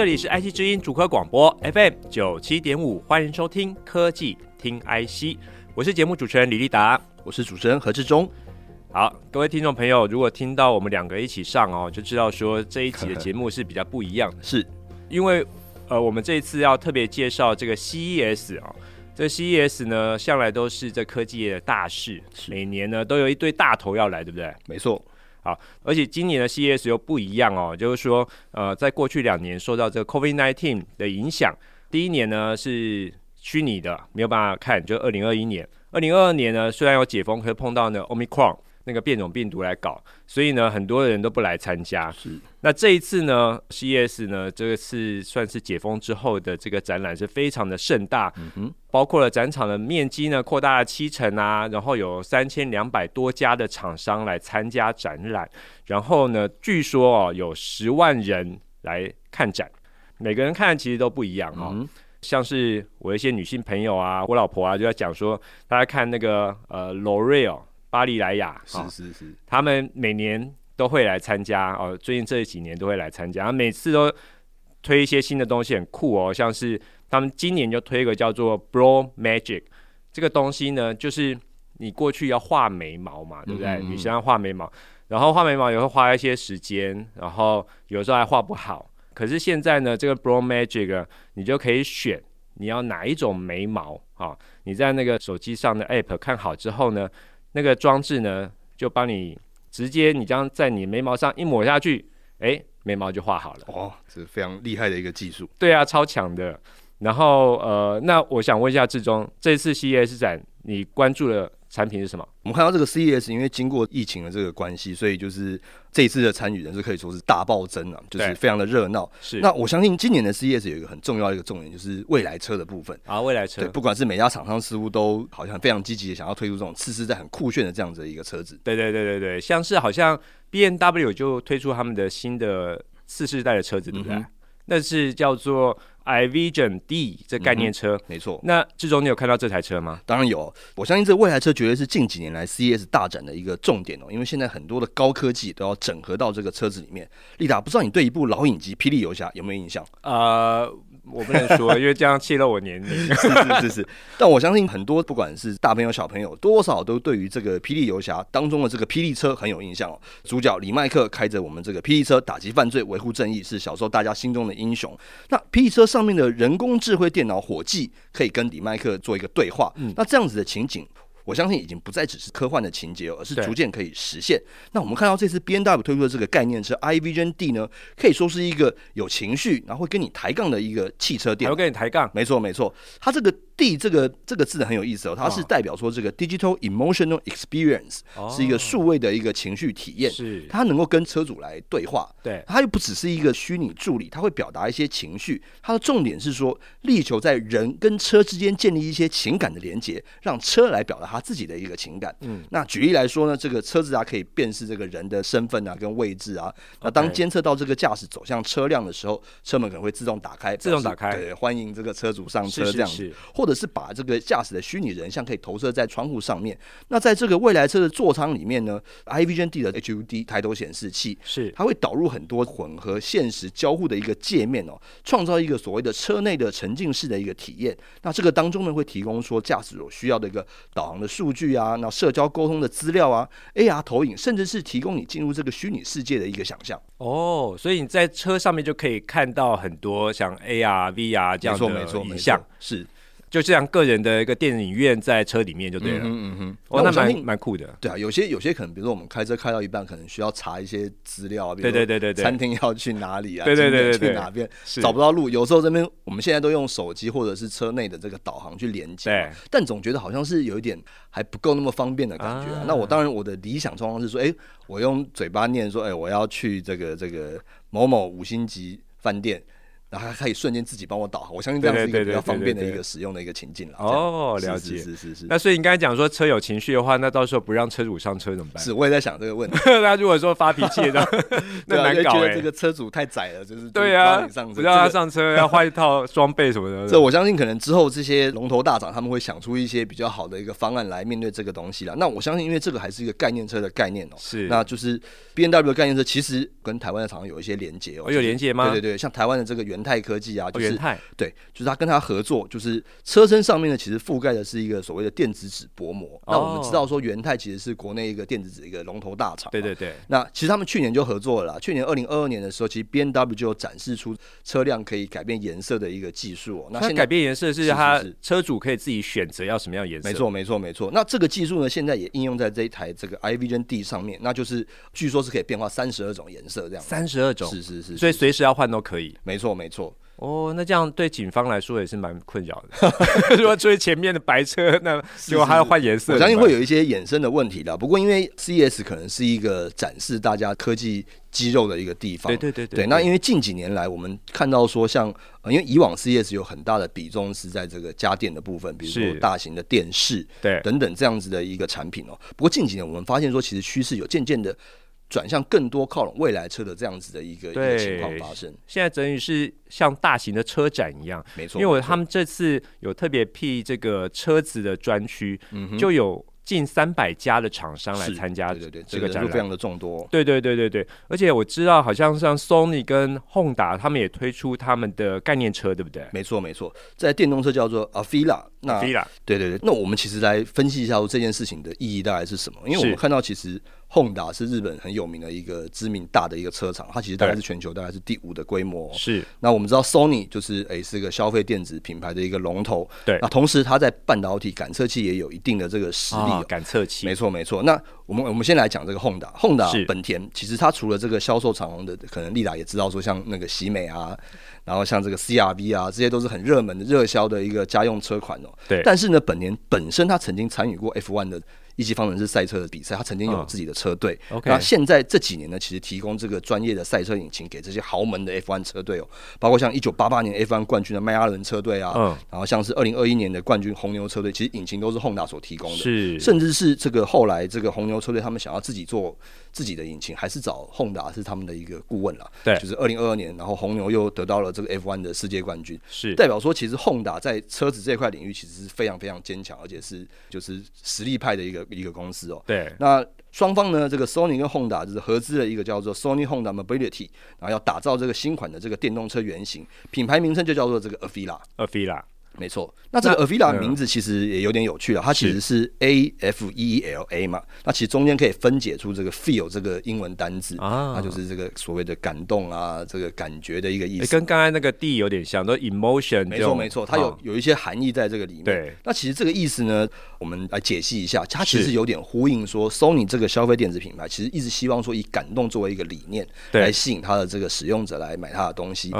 这里是 IC 之音主科广播 FM 九七点五，欢迎收听科技听 IC，我是节目主持人李立达，我是主持人何志忠。好，各位听众朋友，如果听到我们两个一起上哦，就知道说这一集的节目是比较不一样的，是因为呃，我们这一次要特别介绍这个 CES 啊、哦，这 CES 呢向来都是这科技业的大事，每年呢都有一堆大头要来，对不对？没错。好，而且今年的 CES 又不一样哦，就是说呃，在过去两年受到这个 COVID-19 的影响，第一年呢是虚拟的，没有办法看，就二零二一年，二零二二年呢虽然有解封，可以碰到呢 Omicron。那个变种病毒来搞，所以呢，很多人都不来参加。是，那这一次呢，CES 呢，这个是算是解封之后的这个展览，是非常的盛大。嗯哼，包括了展场的面积呢，扩大了七成啊，然后有三千两百多家的厂商来参加展览，然后呢，据说哦，有十万人来看展，每个人看其实都不一样哈、哦。嗯、像是我一些女性朋友啊，我老婆啊，就在讲说，大家看那个呃，L'Oreal。巴黎莱雅是是是，他们每年都会来参加哦。最近这几年都会来参加，每次都推一些新的东西，很酷哦。像是他们今年就推一个叫做 Brow Magic 这个东西呢，就是你过去要画眉毛嘛，对不对？嗯嗯，女生要画眉毛，然后画眉毛也会花一些时间，然后有时候还画不好。可是现在呢，这个 Brow Magic 你就可以选你要哪一种眉毛啊？你在那个手机上的 App 看好之后呢，那个装置呢，就帮你直接你这样在你眉毛上一抹下去，哎，眉毛就画好了。哦，这是非常厉害的一个技术。对啊，超强的。然后呃，那我想问一下志忠，这次 CES 展你关注了？产品是什么？我们看到这个 CES，因为经过疫情的这个关系，所以就是这一次的参与人数可以说是大暴增啊，就是非常的热闹。是，那我相信今年的 CES 有一个很重要的一个重点，就是未来车的部分啊。未来车，对，不管是每家厂商似乎都好像非常积极的想要推出这种次世代很酷炫的这样子的一个车子。对对对对对，像是好像 B N W 就推出他们的新的次世代的车子，对不对？嗯、那是叫做。iVision D 这概念车，嗯、没错。那志忠，你有看到这台车吗？当然有。我相信这未来车绝对是近几年来 CES 大展的一个重点哦，因为现在很多的高科技都要整合到这个车子里面。丽达，不知道你对一部老影集《霹雳游侠》有没有印象？呃。我不能说，因为这样泄露我年龄。是是是是，但我相信很多不管是大朋友小朋友，多少都对于这个《霹雳游侠》当中的这个霹雳车很有印象哦。主角李麦克开着我们这个霹雳车打击犯罪、维护正义，是小时候大家心中的英雄。那霹雳车上面的人工智慧电脑伙计可以跟李麦克做一个对话。嗯，那这样子的情景。我相信已经不再只是科幻的情节，而是逐渐可以实现。那我们看到这次 B N W 推出的这个概念车 iVision D 呢，可以说是一个有情绪，然后会跟你抬杠的一个汽车电脑。还会跟你抬杠？没错，没错。它这个 D 这个这个字很有意思哦，它是代表说这个 Digital Emotional Experience，是一个数位的一个情绪体验。是，它能够跟车主来对话。对，它又不只是一个虚拟助理，它会表达一些情绪。它的重点是说，力求在人跟车之间建立一些情感的连接，让车来表达它。自己的一个情感，嗯，那举例来说呢，这个车子啊可以辨识这个人的身份啊跟位置啊，那当监测到这个驾驶走向车辆的时候，车门可能会自动打开，自动打开，对，欢迎这个车主上车这样子，或者是把这个驾驶的虚拟人像可以投射在窗户上面。那在这个未来车的座舱里面呢，iVision D 的 HUD 抬头显示器是它会导入很多混合现实交互的一个界面哦，创造一个所谓的车内的沉浸式的一个体验。那这个当中呢会提供说驾驶所需要的一个导航的。数据啊，那社交沟通的资料啊，AR 投影，甚至是提供你进入这个虚拟世界的一个想象。哦，所以你在车上面就可以看到很多像 AR、VR 这样的影像，是。就这样，个人的一个电影院在车里面就对了。嗯嗯嗯。哦，那蛮蛮酷的。对啊，有些有些可能，比如说我们开车开到一半，可能需要查一些资料，对对对对对，餐厅要去哪里啊？对对对对，去哪边？找不到路，有时候这边我们现在都用手机或者是车内的这个导航去连接。但总觉得好像是有一点还不够那么方便的感觉啊。那我当然我的理想状况是说，哎，我用嘴巴念说，哎，我要去这个这个某某五星级饭店。然后它可以瞬间自己帮我导航。我相信这样是一个比较方便的一个使用的一个情境了。哦，了解，是是是是。那所以你刚才讲说车有情绪的话，那到时候不让车主上车怎么办？是，我也在想这个问题。那如果说发脾气的，那难搞哎。这个车主太窄了，就是对啊，不让他上车，要换一套装备什么的。这我相信可能之后这些龙头大厂他们会想出一些比较好的一个方案来面对这个东西了。那我相信，因为这个还是一个概念车的概念哦。是，那就是 B N W 的概念车其实跟台湾的厂商有一些连接哦。有连接吗？对对对，像台湾的这个元泰科技啊，就是元泰，对，就是他跟他合作，就是车身上面呢，其实覆盖的是一个所谓的电子纸薄膜。那我们知道说元泰其实是国内一个电子纸一个龙头大厂。对对对。那其实他们去年就合作了啦，去年二零二二年的时候，其实 B N W 就有展示出车辆可以改变颜色的一个技术哦。那现在改变颜色是它车主可以自己选择要什么样颜色。没错没错没错。那这个技术呢，现在也应用在这一台这个 iVision D 上面，那就是据说是可以变化三十二种颜色这样。三十二种。是是是。所以随时要换都可以。没错没错。哦，那这样对警方来说也是蛮困扰的。如果追前面的白车，那结果还要换颜色，我相信会有一些衍生的问题的。不过因为 CES 可能是一个展示大家科技肌肉的一个地方。对对对那因为近几年来我们看到说像，因为以往 CES 有很大的比重是在这个家电的部分，比如说大型的电视，对等等这样子的一个产品哦。不过近几年我们发现说，其实趋势有渐渐的。转向更多靠拢未来车的这样子的一个一个情况发生。现在等于是像大型的车展一样，没错。因为我他们这次有特别辟这个车子的专区，就有近三百家的厂商来参加，对对对，这个展览非常的众多。对对对对对，而且我知道好像像 Sony 跟 Honda 他们也推出他们的概念车，对不对？没错没错，在电动车叫做 Afeela。那对对对，那我们其实来分析一下这件事情的意义大概是什么？因为我们看到其实。Honda 是日本很有名的一个知名大的一个车厂，它其实大概是全球大概是第五的规模。是。那我们知道 Sony 就是诶、欸、是个消费电子品牌的一个龙头。对。那同时它在半导体感测器也有一定的这个实力、喔。感测器。没错没错。那我们我们先来讲这个 Honda。Honda 本田其实它除了这个销售长虹的，可能丽达也知道说像那个喜美啊，然后像这个 CRV 啊，这些都是很热门的热销的一个家用车款哦。但是呢，本田本身它曾经参与过 F1 的。一级方程式赛车的比赛，他曾经有自己的车队。Oh. 那现在这几年呢，其实提供这个专业的赛车引擎给这些豪门的 F1 车队哦，包括像一九八八年 F1 冠军的迈阿伦车队啊，嗯，然后像是二零二一年的冠军红牛车队，其实引擎都是 Honda 所提供的。是，甚至是这个后来这个红牛车队他们想要自己做自己的引擎，还是找 Honda 是他们的一个顾问了。对，就是二零二二年，然后红牛又得到了这个 F1 的世界冠军，是代表说其实 Honda 在车子这块领域其实是非常非常坚强，而且是就是实力派的一个一个公司哦。对，那双方呢，这个 Sony 跟 Honda 就是合资了一个叫做 Sony Honda Mobility，然后要打造这个新款的这个电动车原型，品牌名称就叫做这个 Afeela，Afeela。没错，那这个 Afeela 名字其实也有点有趣了，它其实是。A F E E L A 嘛，那其实中间可以分解出这个 feel 这个英文单字。啊，那就是这个所谓的感动啊，这个感觉的一个意思，跟刚才那个 D 有点像，都 emotion。没错没错，它有有一些含义在这个里面。对，那其实这个意思呢，我们来解析一下，它其实有点呼应说，Sony 这个消费电子品牌其实一直希望说以感动作为一个理念来吸引它的这个使用者来买它的东西。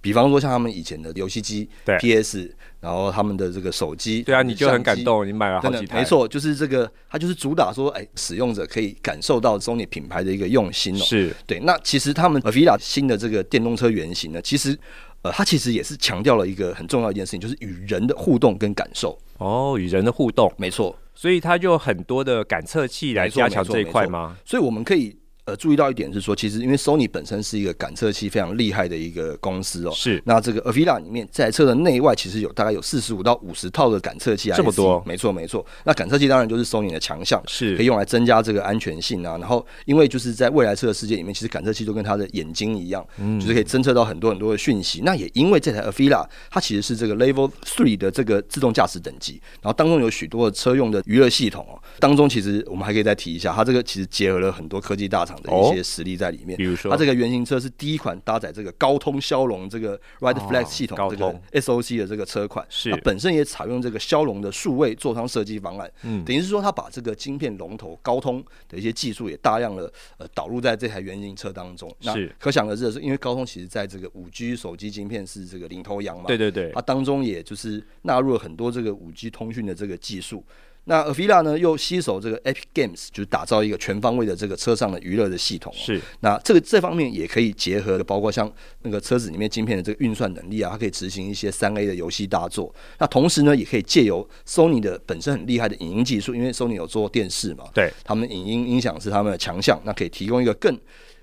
比方说像他们以前的游戏机，PS。然后他们的这个手机，对啊，你就很感动，你买了好几台，没错，就是这个，它就是主打说，哎，使用者可以感受到 Sony 品牌的一个用心哦。是对。那其实他们 Avila 新的这个电动车原型呢，其实呃，它其实也是强调了一个很重要一件事情，就是与人的互动跟感受。哦，与人的互动，没错。所以它就很多的感测器来加强这一块吗？所以我们可以。呃，注意到一点是说，其实因为 Sony 本身是一个感测器非常厉害的一个公司哦，是。那这个 Avila 里面，这台车的内外其实有大概有四十五到五十套的感测器啊，这么多？没错，没错。那感测器当然就是 Sony 的强项，是，可以用来增加这个安全性啊。然后，因为就是在未来车的世界里面，其实感测器就跟它的眼睛一样，嗯，就是可以侦测到很多很多的讯息。那也因为这台 Avila，它其实是这个 Level Three 的这个自动驾驶等级，然后当中有许多的车用的娱乐系统哦。当中其实我们还可以再提一下，它这个其实结合了很多科技大厂的一些实力。在里面，比如说，它这个原型车是第一款搭载这个高通骁龙这个 Ride Flex 系统，这个 SOC 的这个车款，是。它本身也采用这个骁龙的数位座舱设计方案，嗯，等于是说它把这个晶片龙头高通的一些技术也大量的呃导入在这台原型车当中。是，可想而知的是，因为高通其实在这个五 G 手机晶片是这个领头羊嘛，对对对，它当中也就是纳入了很多这个五 G 通讯的这个技术。那 Avila 呢，又携手这个 Epic Games，就是打造一个全方位的这个车上的娱乐的系统。是，那这个这方面也可以结合的，包括像那个车子里面晶片的这个运算能力啊，它可以执行一些三 A 的游戏大作。那同时呢，也可以借由 Sony 的本身很厉害的影音技术，因为 Sony 有做电视嘛，对，他们影音音响是他们的强项，那可以提供一个更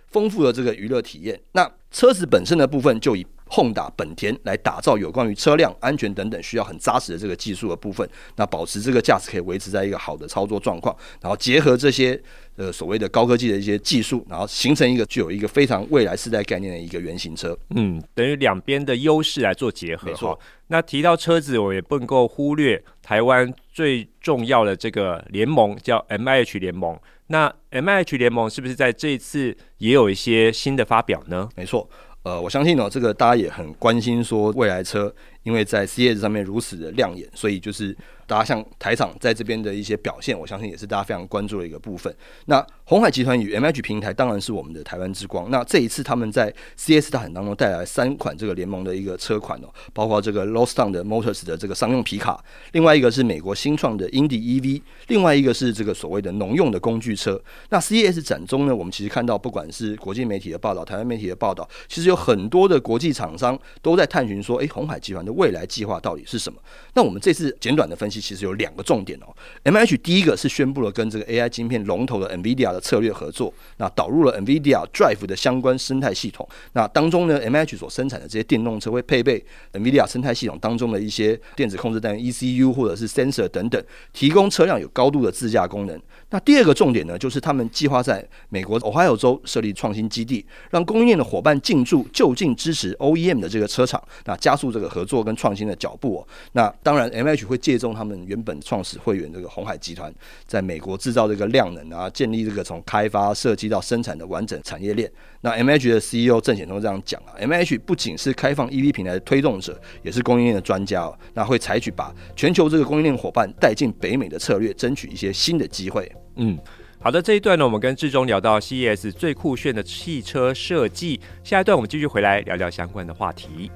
丰富的这个娱乐体验。那车子本身的部分就以 Honda 本田来打造有关于车辆安全等等需要很扎实的这个技术的部分，那保持这个驾驶可以维持在一个好的操作状况，然后结合这些呃所谓的高科技的一些技术，然后形成一个具有一个非常未来世代概念的一个原型车。嗯，等于两边的优势来做结合。没错。那提到车子，我也不能够忽略台湾最重要的这个联盟，叫 MIH 联盟。那 MIH 联盟是不是在这一次也有一些新的发表呢？没错。呃，我相信呢、哦，这个大家也很关心，说未来车因为在 CS 上面如此的亮眼，所以就是。大家像台厂在这边的一些表现，我相信也是大家非常关注的一个部分。那鸿海集团与 MH 平台当然是我们的台湾之光。那这一次他们在 CS 大展当中带来三款这个联盟的一个车款哦，包括这个 Lostown 的 Motors 的这个商用皮卡，另外一个是美国新创的 Indy EV，另外一个是这个所谓的农用的工具车。那 CS 展中呢，我们其实看到不管是国际媒体的报道、台湾媒体的报道，其实有很多的国际厂商都在探寻说，诶，鸿海集团的未来计划到底是什么？那我们这次简短的分析。其实有两个重点哦，MH 第一个是宣布了跟这个 AI 晶片龙头的 NVIDIA 的策略合作，那导入了 NVIDIA Drive 的相关生态系统。那当中呢，MH 所生产的这些电动车会配备 NVIDIA 生态系统当中的一些电子控制单元 ECU 或者是 Sensor 等等，提供车辆有高度的自驾功能。那第二个重点呢，就是他们计划在美国 Ohio 州设立创新基地，让供应链的伙伴进驻，就近支持 OEM 的这个车厂，那加速这个合作跟创新的脚步哦。那当然，MH 会借重他们原本创始会员这个鸿海集团在美国制造这个量能啊，建立这个从开发设计到生产的完整产业链。那 MH 的 CEO 郑显东这样讲啊，MH 不仅是开放 EV 平台的推动者，也是供应链的专家哦。那会采取把全球这个供应链伙伴带进北美的策略，争取一些新的机会。嗯，好的，这一段呢，我们跟志忠聊到 CES 最酷炫的汽车设计，下一段我们继续回来聊聊相关的话题。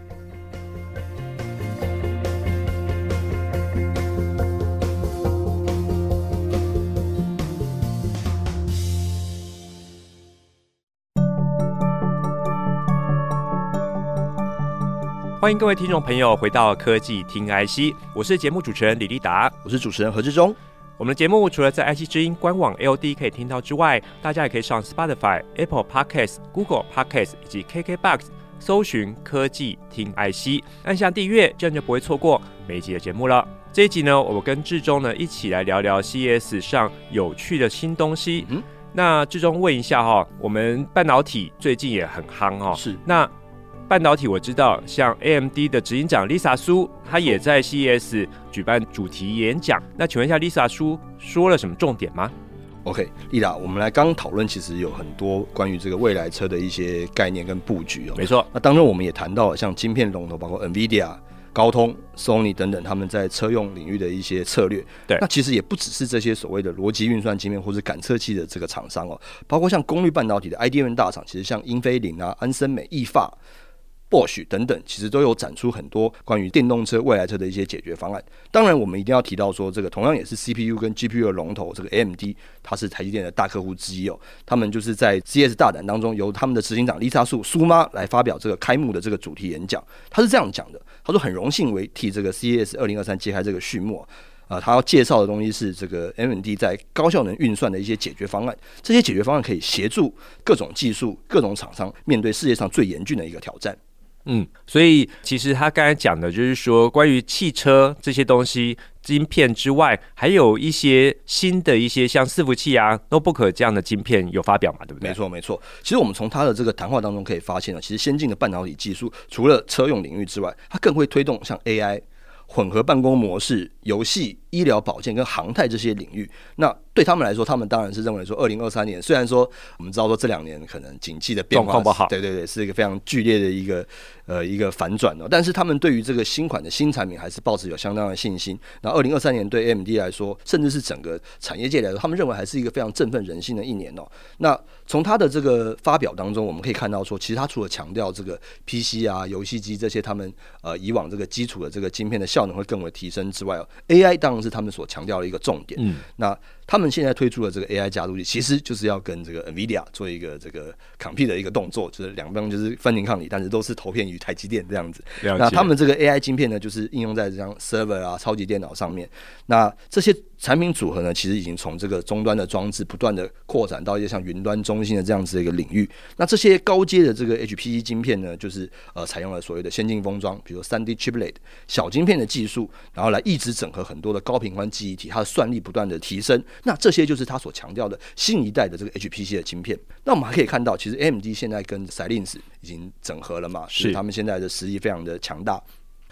欢迎各位听众朋友回到科技听 IC，我是节目主持人李立达，我是主持人何志忠。我们的节目除了在 IC 之音官网 AOD 可以听到之外，大家也可以上 Spotify、Apple Podcasts、Google Podcasts 以及 KKBox 搜寻科技听 IC，按下订阅，这样就不会错过每一集的节目了。这一集呢，我们跟志忠呢一起来聊聊 CES 上有趣的新东西。嗯，那志忠问一下哈，我们半导体最近也很夯哦，是那。半导体我知道，像 AMD 的执行长 Lisa 苏，她也在 CES 举办主题演讲。那请问一下，Lisa 苏说了什么重点吗？OK，丽达，我们来刚讨论，其实有很多关于这个未来车的一些概念跟布局哦。没错，那当中我们也谈到了像晶片龙头，包括 NVIDIA、高通、Sony 等等，他们在车用领域的一些策略。对，那其实也不只是这些所谓的逻辑运算晶片或者感测器的这个厂商哦，包括像功率半导体的 IDM 大厂，其实像英飞凌啊、安森美、意法。或许等等，其实都有展出很多关于电动车未来车的一些解决方案。当然，我们一定要提到说，这个同样也是 CPU 跟 GPU 的龙头，这个 AMD，它是台积电的大客户之一哦。他们就是在 CS 大展当中，由他们的执行长 Lisa 苏苏妈来发表这个开幕的这个主题演讲。他是这样讲的：他说很荣幸为替这个 CS 二零二三揭开这个序幕啊。他要介绍的东西是这个 AMD 在高效能运算的一些解决方案。这些解决方案可以协助各种技术、各种厂商面对世界上最严峻的一个挑战。嗯，所以其实他刚才讲的就是说，关于汽车这些东西，晶片之外，还有一些新的一些像伺服器啊、notebook 这样的晶片有发表嘛，对不对？没错，没错。其实我们从他的这个谈话当中可以发现呢，其实先进的半导体技术，除了车用领域之外，它更会推动像 AI、混合办公模式、游戏、医疗保健跟航太这些领域。那对他们来说，他们当然是认为说，二零二三年虽然说我们知道说这两年可能景气的变化不好，对对对，是一个非常剧烈的一个呃一个反转哦。但是他们对于这个新款的新产品还是抱持有相当的信心。那二零二三年对 AMD 来说，甚至是整个产业界来说，他们认为还是一个非常振奋人心的一年哦。那从他的这个发表当中，我们可以看到说，其实他除了强调这个 PC 啊、游戏机这些他们呃以往这个基础的这个晶片的效能会更为提升之外哦，AI 当然是他们所强调的一个重点。嗯，那。他们现在推出的这个 AI 加速器，其实就是要跟这个 NVIDIA 做一个这个 compete 的一个动作，就是两边就是分庭抗礼，但是都是投片于台积电这样子。那他们这个 AI 晶片呢，就是应用在这样 server 啊、超级电脑上面。那这些产品组合呢，其实已经从这个终端的装置不断的扩展到一些像云端中心的这样子的一个领域。那这些高阶的这个 HPC 晶片呢，就是呃采用了所谓的先进封装，比如三 D chiplet 小晶片的技术，然后来一直整合很多的高频宽记忆体，它的算力不断的提升。那这些就是他所强调的新一代的这个 HPC 的晶片。那我们还可以看到，其实 AMD 现在跟 Silence 已经整合了嘛，是他们现在的实力非常的强大。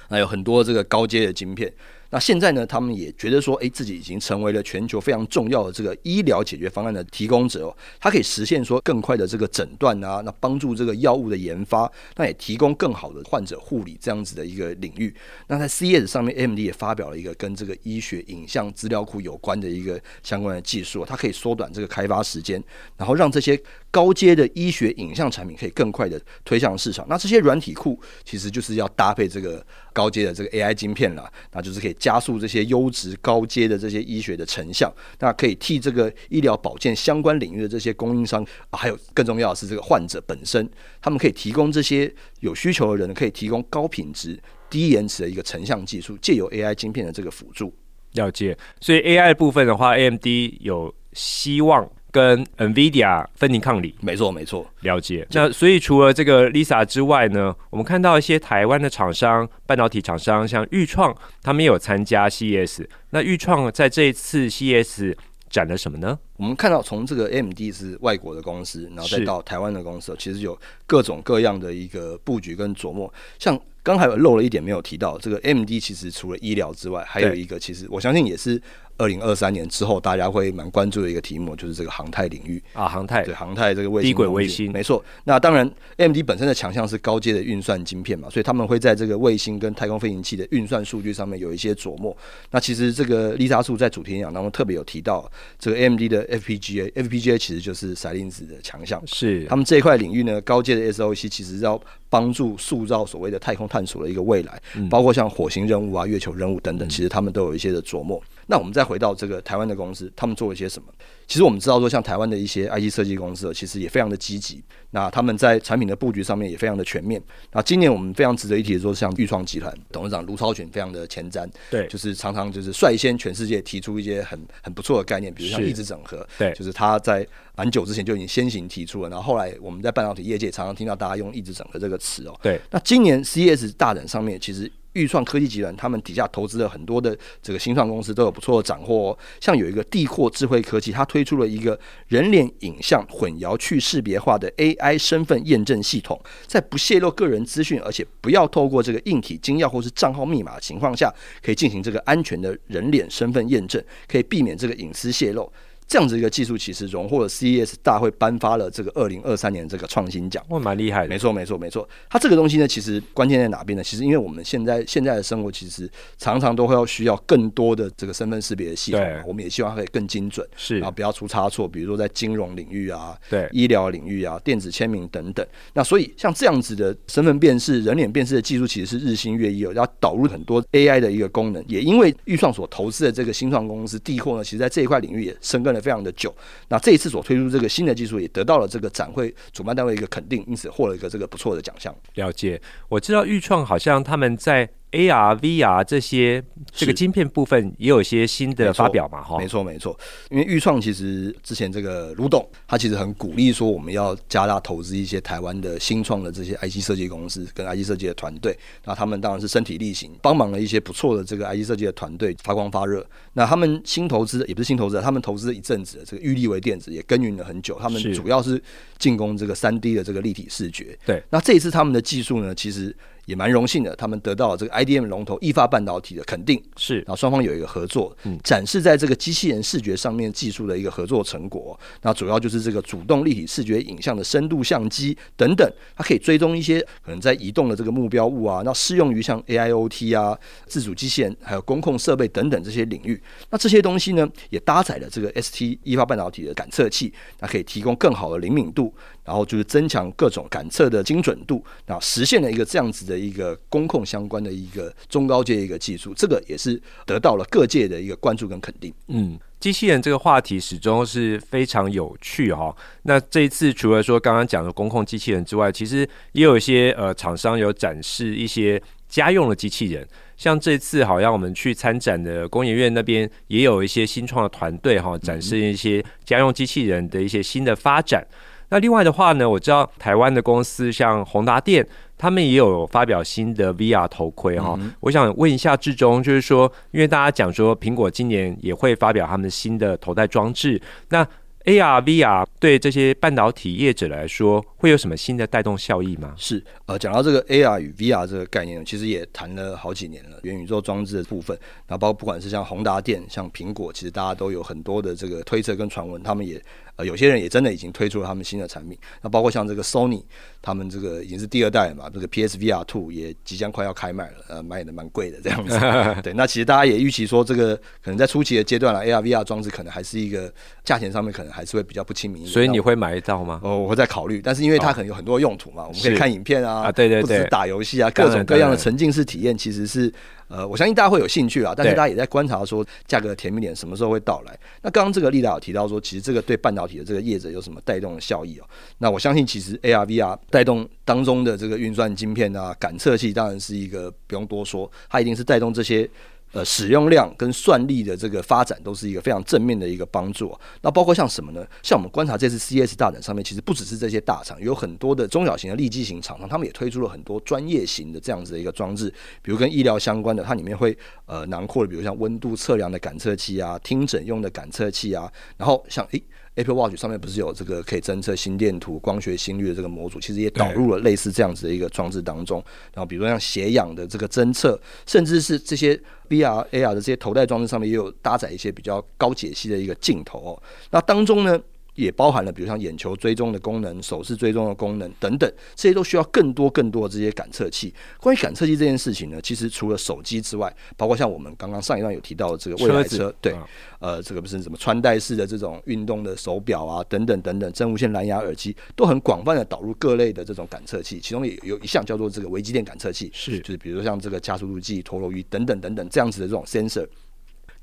那有很多这个高阶的晶片。那现在呢，他们也觉得说，诶，自己已经成为了全球非常重要的这个医疗解决方案的提供者哦。它可以实现说更快的这个诊断啊，那帮助这个药物的研发，那也提供更好的患者护理这样子的一个领域。那在 CS 上面，AMD 也发表了一个跟这个医学影像资料库有关的一个相关的技术，它可以缩短这个开发时间，然后让这些高阶的医学影像产品可以更快的推向市场。那这些软体库其实就是要搭配这个高阶的这个 AI 晶片了，那就是可以。加速这些优质高阶的这些医学的成像，那可以替这个医疗保健相关领域的这些供应商，还有更重要的是这个患者本身，他们可以提供这些有需求的人，可以提供高品质、低延迟的一个成像技术，借由 AI 晶片的这个辅助。了解，所以 AI 部分的话，AMD 有希望。跟 NVIDIA 分庭抗礼，没错没错，了解。那所以除了这个 Lisa 之外呢，我们看到一些台湾的厂商，半导体厂商，像钰创，他们也有参加 CES。那钰创在这一次 CES 展了什么呢？我们看到从这个 AMD 是外国的公司，然后再到台湾的公司，其实有各种各样的一个布局跟琢磨。像刚才有漏了一点没有提到，这个 AMD 其实除了医疗之外，还有一个其实我相信也是。二零二三年之后，大家会蛮关注的一个题目，就是这个航太领域。啊，航太。对航太这个卫星低轨卫星，没错。那当然，AMD 本身的强项是高阶的运算晶片嘛，所以他们会在这个卫星跟太空飞行器的运算数据上面有一些琢磨。那其实这个 Lisa Su 在主题演讲当中特别有提到，这个 AMD 的 FPGA，FPGA 其实就是 Xilinx 的强项，是。他们这一块领域呢，高阶的 SOC 其实要帮助塑造所谓的太空探索的一个未来，嗯、包括像火星任务啊、月球任务等等，其实他们都有一些的琢磨。那我们再回到这个台湾的公司，他们做了些什么？其实我们知道说，像台湾的一些 IT 设计公司，其实也非常的积极。那他们在产品的布局上面也非常的全面。那今年我们非常值得一提的说，像钰创集团董事长卢超群非常的前瞻，对，就是常常就是率先全世界提出一些很很不错的概念，比如像异质整合，对，就是他在蛮久之前就已经先行提出了。然后后来我们在半导体业界常常听到大家用异质整合这个词哦，对。那今年 CES 大展上面其实。钰创科技集团，他们底下投资了很多的这个新创公司，都有不错的斩获哦。像有一个地阔智慧科技，它推出了一个人脸影像混淆去识别化的 AI 身份验证系统，在不泄露个人资讯，而且不要透过这个硬体金钥或是账号密码的情况下，可以进行这个安全的人脸身份验证，可以避免这个隐私泄露。这样子一个技术其实荣获了 CES 大会颁发了这个二零二三年这个创新奖，哇，蛮厉害的。没错，没错，没错。它这个东西呢，其实关键在哪边呢？其实因为我们现在现在的生活，其实常常都会要需要更多的这个身份识别的系统，我们也希望它可以更精准，是，然后不要出差错。比如说在金融领域啊，对，医疗领域啊，电子签名等等。那所以像这样子的身份辨识、人脸辨识的技术，其实是日新月异，要导入很多 AI 的一个功能。也因为预算所投资的这个新创公司地阔呢，其实在这一块领域也深耕非常的久。那这一次所推出这个新的技术，也得到了这个展会主办单位一个肯定，因此获了一个这个不错的奖项。了解，我知道预创好像他们在。AR、VR 这些这个晶片部分也有一些新的发表嘛？哈，没错没错。因为预创其实之前这个卢董他其实很鼓励说，我们要加大投资一些台湾的新创的这些 IC 设计公司跟 IC 设计的团队。那他们当然是身体力行，帮忙了一些不错的这个 IC 设计的团队发光发热。那他们新投资也不是新投资，他们投资了一阵子的这个玉立为电子也耕耘了很久。他们主要是进攻这个三 D 的这个立体视觉。对，那这一次他们的技术呢，其实。也蛮荣幸的，他们得到了这个 IDM 龙头意法半导体的肯定，是，然后双方有一个合作，嗯，展示在这个机器人视觉上面技术的一个合作成果。那主要就是这个主动立体视觉影像的深度相机等等，它可以追踪一些可能在移动的这个目标物啊，那适用于像 AIoT 啊、自主机器人还有工控设备等等这些领域。那这些东西呢，也搭载了这个 ST 意法半导体的感测器，那可以提供更好的灵敏度。然后就是增强各种感测的精准度，然后实现了一个这样子的一个工控相关的一个中高阶一个技术，这个也是得到了各界的一个关注跟肯定。嗯，机器人这个话题始终是非常有趣哈、那这一次除了说刚刚讲的工控机器人之外，其实也有一些呃厂商有展示一些家用的机器人，像这次好像我们去参展的工研院那边也有一些新创的团队哈、展示一些家用机器人的一些新的发展。那另外的话呢，我知道台湾的公司像宏达电，他们也有发表新的 VR 头盔哈、嗯。我想问一下志忠，就是说，因为大家讲说苹果今年也会发表他们新的头戴装置，那 AR、VR 对这些半导体业者来说，会有什么新的带动效益吗？是，呃，讲到这个 AR 与 VR 这个概念，其实也谈了好几年了。元宇宙装置的部分，然后包括不管是像宏达电、像苹果，其实大家都有很多的这个推测跟传闻，他们也。呃，有些人也真的已经推出了他们新的产品，那包括像这个 Sony，他们这个已经是第二代了嘛，这个 PSVR Two 也即将快要开卖了，呃，卖的蛮贵的这样子。对，那其实大家也预期说，这个可能在初期的阶段了，AR VR 装置可能还是一个价钱上面可能还是会比较不亲民。所以你会买到吗？哦，我会在考虑，但是因为它可能有很多用途嘛，哦、我们可以看影片啊，啊对对对，不只是打游戏啊，各种各样的沉浸式体验其实是。呃，我相信大家会有兴趣啊，但是大家也在观察说价格的甜蜜点什么时候会到来。那刚刚这个丽达有提到说，其实这个对半导体的这个业者有什么带动的效益哦？那我相信其实 AR VR 带动当中的这个运算晶片啊、感测器，当然是一个不用多说，它一定是带动这些。呃，使用量跟算力的这个发展都是一个非常正面的一个帮助。那包括像什么呢？像我们观察这次 CS 大展上面，其实不只是这些大厂，有很多的中小型的立基型厂商，他们也推出了很多专业型的这样子的一个装置，比如跟医疗相关的，它里面会呃囊括了，比如像温度测量的感测器啊，听诊用的感测器啊，然后像诶。Apple Watch 上面不是有这个可以侦测心电图、光学心率的这个模组，其实也导入了类似这样子的一个装置当中。然后，比如说像血氧的这个侦测，甚至是这些 VR、AR 的这些头戴装置上面也有搭载一些比较高解析的一个镜头哦。那当中呢，也包含了，比如像眼球追踪的功能、手势追踪的功能等等，这些都需要更多更多的这些感测器。关于感测器这件事情呢，其实除了手机之外，包括像我们刚刚上一段有提到的这个未来车，车对、嗯，呃，这个不是什么穿戴式的这种运动的手表啊，等等等等，真无线蓝牙耳机都很广泛的导入各类的这种感测器，其中也有一项叫做这个微机电感测器，是就是比如说像这个加速度计、陀螺仪等等等等这样子的这种 sensor。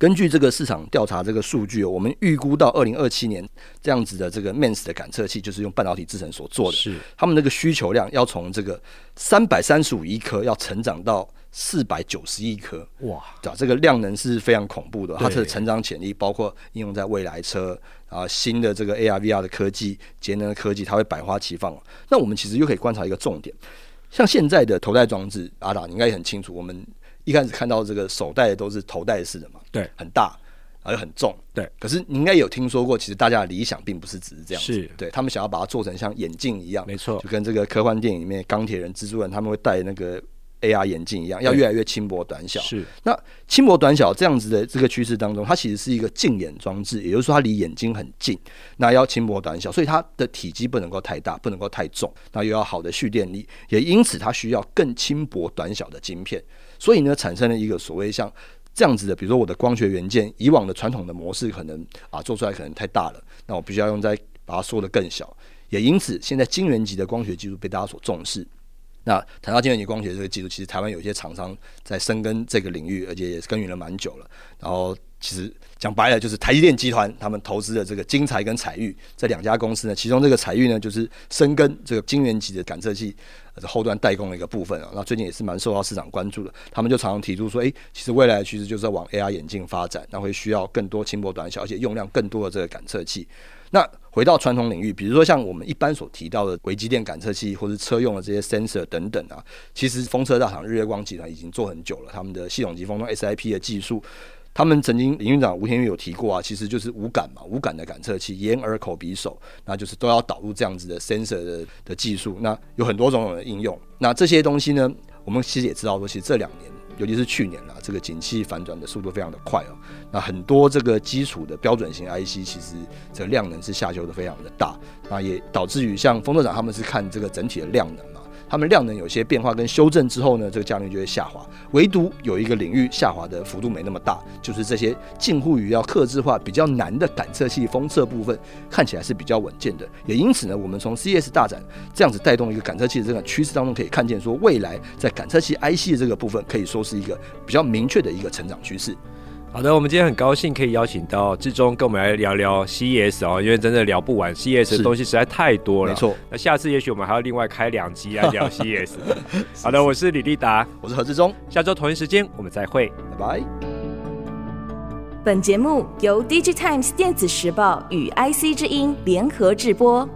根据这个市场调查这个数据，我们预估到二零二七年这样子的这个 MEMS 的感测器，就是用半导体制成所做的，是他们那个需求量要从这个三百三十五亿颗要成长到四百九十亿颗，哇，对，这个量能是非常恐怖的。它的成长潜力包括应用在未来车啊，新的这个 AR VR 的科技、节能的科技，它会百花齐放。那我们其实又可以观察一个重点，像现在的头戴装置，阿达你应该也很清楚，我们。一开始看到这个手戴的都是头戴式的嘛，对，很大，而且很重，对。可是你应该有听说过，其实大家的理想并不是只是这样子，是。对他们想要把它做成像眼镜一样，没错，就跟这个科幻电影里面钢铁人、蜘蛛人他们会戴那个 AR 眼镜一样，要越来越轻薄短小。是，那轻薄短小这样子的这个趋势当中，它其实是一个近眼装置，也就是说它离眼睛很近，那要轻薄短小，所以它的体积不能够太大，不能够太重，那又要好的蓄电力，也因此它需要更轻薄短小的晶片。所以呢，产生了一个所谓像这样子的，比如说我的光学元件，以往的传统的模式可能啊做出来可能太大了，那我必须要用在把它缩得更小。也因此，现在晶圆级的光学技术被大家所重视。那谈到晶圆级光学这个技术，其实台湾有些厂商在深耕这个领域，而且也是耕耘了蛮久了。然后。其实讲白了，就是台积电集团他们投资的这个精材跟彩玉这两家公司呢，其中这个彩玉呢，就是深耕这个晶圆级的感测器呃后端代工的一个部分啊。那最近也是蛮受到市场关注的，他们就常常提出说，诶，其实未来的趋势就是要往 AR 眼镜发展，那会需要更多轻薄短小，而且用量更多的这个感测器。那回到传统领域，比如说像我们一般所提到的微机电感测器，或是车用的这些 sensor 等等啊，其实风车大厂日月光集团已经做很久了，他们的系统级封装 SIP 的技术。他们曾经，营运长吴天宇有提过啊，其实就是无感嘛，无感的感测器，眼耳口鼻手，那就是都要导入这样子的 sensor 的的技术。那有很多种种的应用。那这些东西呢，我们其实也知道说，其实这两年，尤其是去年啦，这个景气反转的速度非常的快哦。那很多这个基础的标准型 IC，其实这个量能是下修的非常的大，那也导致于像丰特长他们是看这个整体的量能嘛。他们量能有些变化跟修正之后呢，这个价率就会下滑。唯独有一个领域下滑的幅度没那么大，就是这些近乎于要克制化比较难的感测器封测部分，看起来是比较稳健的。也因此呢，我们从 CS 大展这样子带动一个感测器的这个趋势当中，可以看见说，未来在感测器 IC 这个部分，可以说是一个比较明确的一个成长趋势。好的，我们今天很高兴可以邀请到志忠跟我们来聊聊 CES 哦，因为真的聊不完，CES 的东西实在太多了。没错，那下次也许我们还要另外开两集来聊 CES。好的，我是李立达，我是何志忠，下周同一时间我们再会，拜拜。本节目由 DigiTimes 电子时报与 IC 之音联合制播。